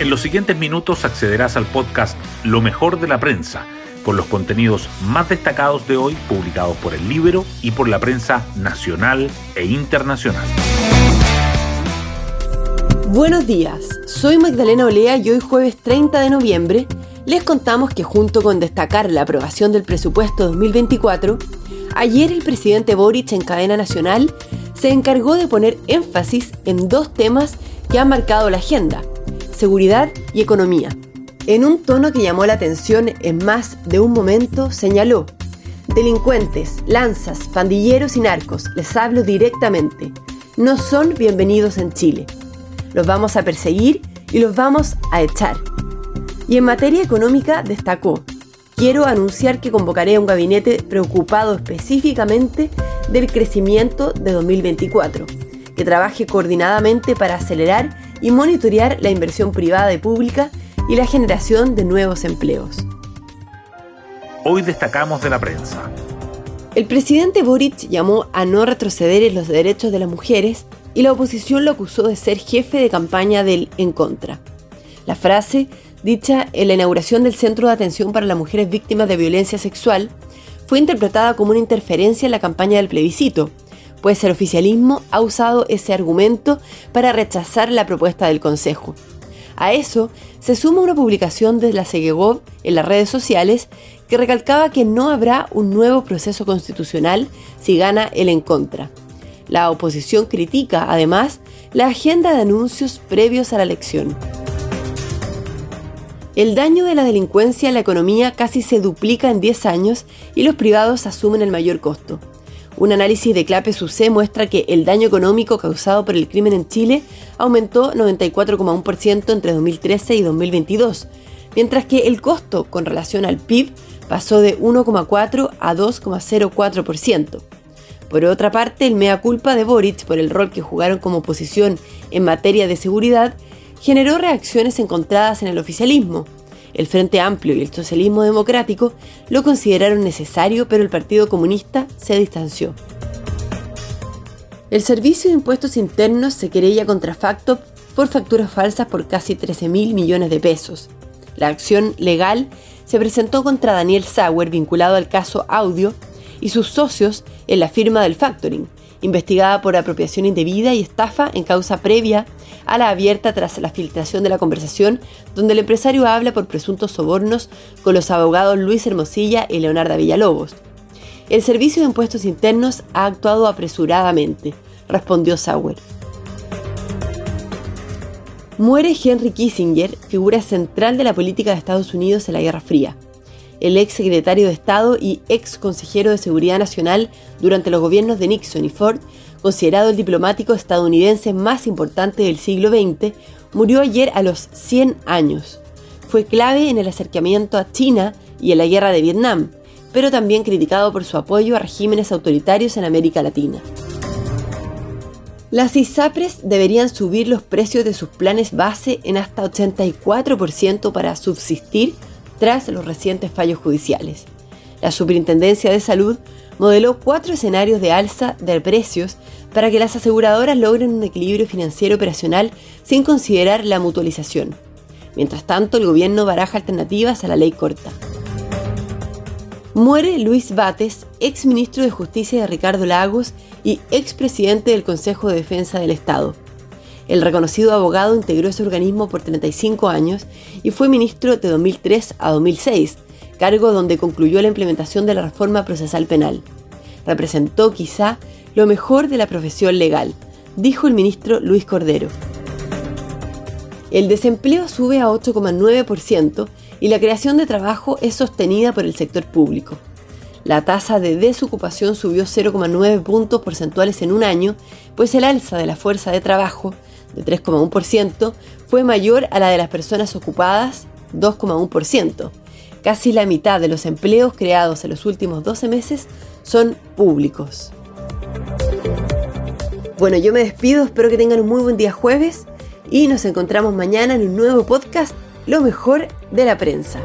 En los siguientes minutos accederás al podcast Lo mejor de la prensa, con los contenidos más destacados de hoy publicados por el libro y por la prensa nacional e internacional. Buenos días, soy Magdalena Olea y hoy jueves 30 de noviembre les contamos que junto con destacar la aprobación del presupuesto 2024, ayer el presidente Boric en cadena nacional se encargó de poner énfasis en dos temas que han marcado la agenda seguridad y economía. En un tono que llamó la atención en más de un momento, señaló, delincuentes, lanzas, pandilleros y narcos, les hablo directamente, no son bienvenidos en Chile. Los vamos a perseguir y los vamos a echar. Y en materia económica destacó, quiero anunciar que convocaré a un gabinete preocupado específicamente del crecimiento de 2024, que trabaje coordinadamente para acelerar y monitorear la inversión privada y pública y la generación de nuevos empleos. Hoy destacamos de la prensa. El presidente Boric llamó a no retroceder en los derechos de las mujeres y la oposición lo acusó de ser jefe de campaña del En Contra. La frase, dicha en la inauguración del Centro de Atención para las Mujeres Víctimas de Violencia Sexual, fue interpretada como una interferencia en la campaña del plebiscito, pues el oficialismo ha usado ese argumento para rechazar la propuesta del Consejo. A eso se suma una publicación de la Segegov en las redes sociales que recalcaba que no habrá un nuevo proceso constitucional si gana el en contra. La oposición critica, además, la agenda de anuncios previos a la elección. El daño de la delincuencia a la economía casi se duplica en 10 años y los privados asumen el mayor costo. Un análisis de Clape UC muestra que el daño económico causado por el crimen en Chile aumentó 94,1% entre 2013 y 2022, mientras que el costo con relación al PIB pasó de 1,4 a 2,04%. Por otra parte, el mea culpa de Boric por el rol que jugaron como oposición en materia de seguridad generó reacciones encontradas en el oficialismo. El Frente Amplio y el Socialismo Democrático lo consideraron necesario, pero el Partido Comunista se distanció. El Servicio de Impuestos Internos se querella contra Facto por facturas falsas por casi 13 mil millones de pesos. La acción legal se presentó contra Daniel Sauer, vinculado al caso Audio, y sus socios en la firma del factoring, investigada por apropiación indebida y estafa en causa previa a la abierta tras la filtración de la conversación donde el empresario habla por presuntos sobornos con los abogados Luis Hermosilla y Leonardo Villalobos. El Servicio de Impuestos Internos ha actuado apresuradamente, respondió Sauer. Muere Henry Kissinger, figura central de la política de Estados Unidos en la Guerra Fría el ex secretario de Estado y ex consejero de Seguridad Nacional durante los gobiernos de Nixon y Ford, considerado el diplomático estadounidense más importante del siglo XX, murió ayer a los 100 años. Fue clave en el acercamiento a China y en la guerra de Vietnam, pero también criticado por su apoyo a regímenes autoritarios en América Latina. Las ISAPRES deberían subir los precios de sus planes base en hasta 84% para subsistir tras los recientes fallos judiciales. La Superintendencia de Salud modeló cuatro escenarios de alza de precios para que las aseguradoras logren un equilibrio financiero operacional sin considerar la mutualización. Mientras tanto, el gobierno baraja alternativas a la ley corta. Muere Luis Bates, ex ministro de Justicia de Ricardo Lagos y ex presidente del Consejo de Defensa del Estado. El reconocido abogado integró ese organismo por 35 años y fue ministro de 2003 a 2006, cargo donde concluyó la implementación de la reforma procesal penal. Representó quizá lo mejor de la profesión legal, dijo el ministro Luis Cordero. El desempleo sube a 8,9% y la creación de trabajo es sostenida por el sector público. La tasa de desocupación subió 0,9 puntos porcentuales en un año, pues el alza de la fuerza de trabajo de 3,1%, fue mayor a la de las personas ocupadas, 2,1%. Casi la mitad de los empleos creados en los últimos 12 meses son públicos. Bueno, yo me despido, espero que tengan un muy buen día jueves y nos encontramos mañana en un nuevo podcast, Lo mejor de la prensa.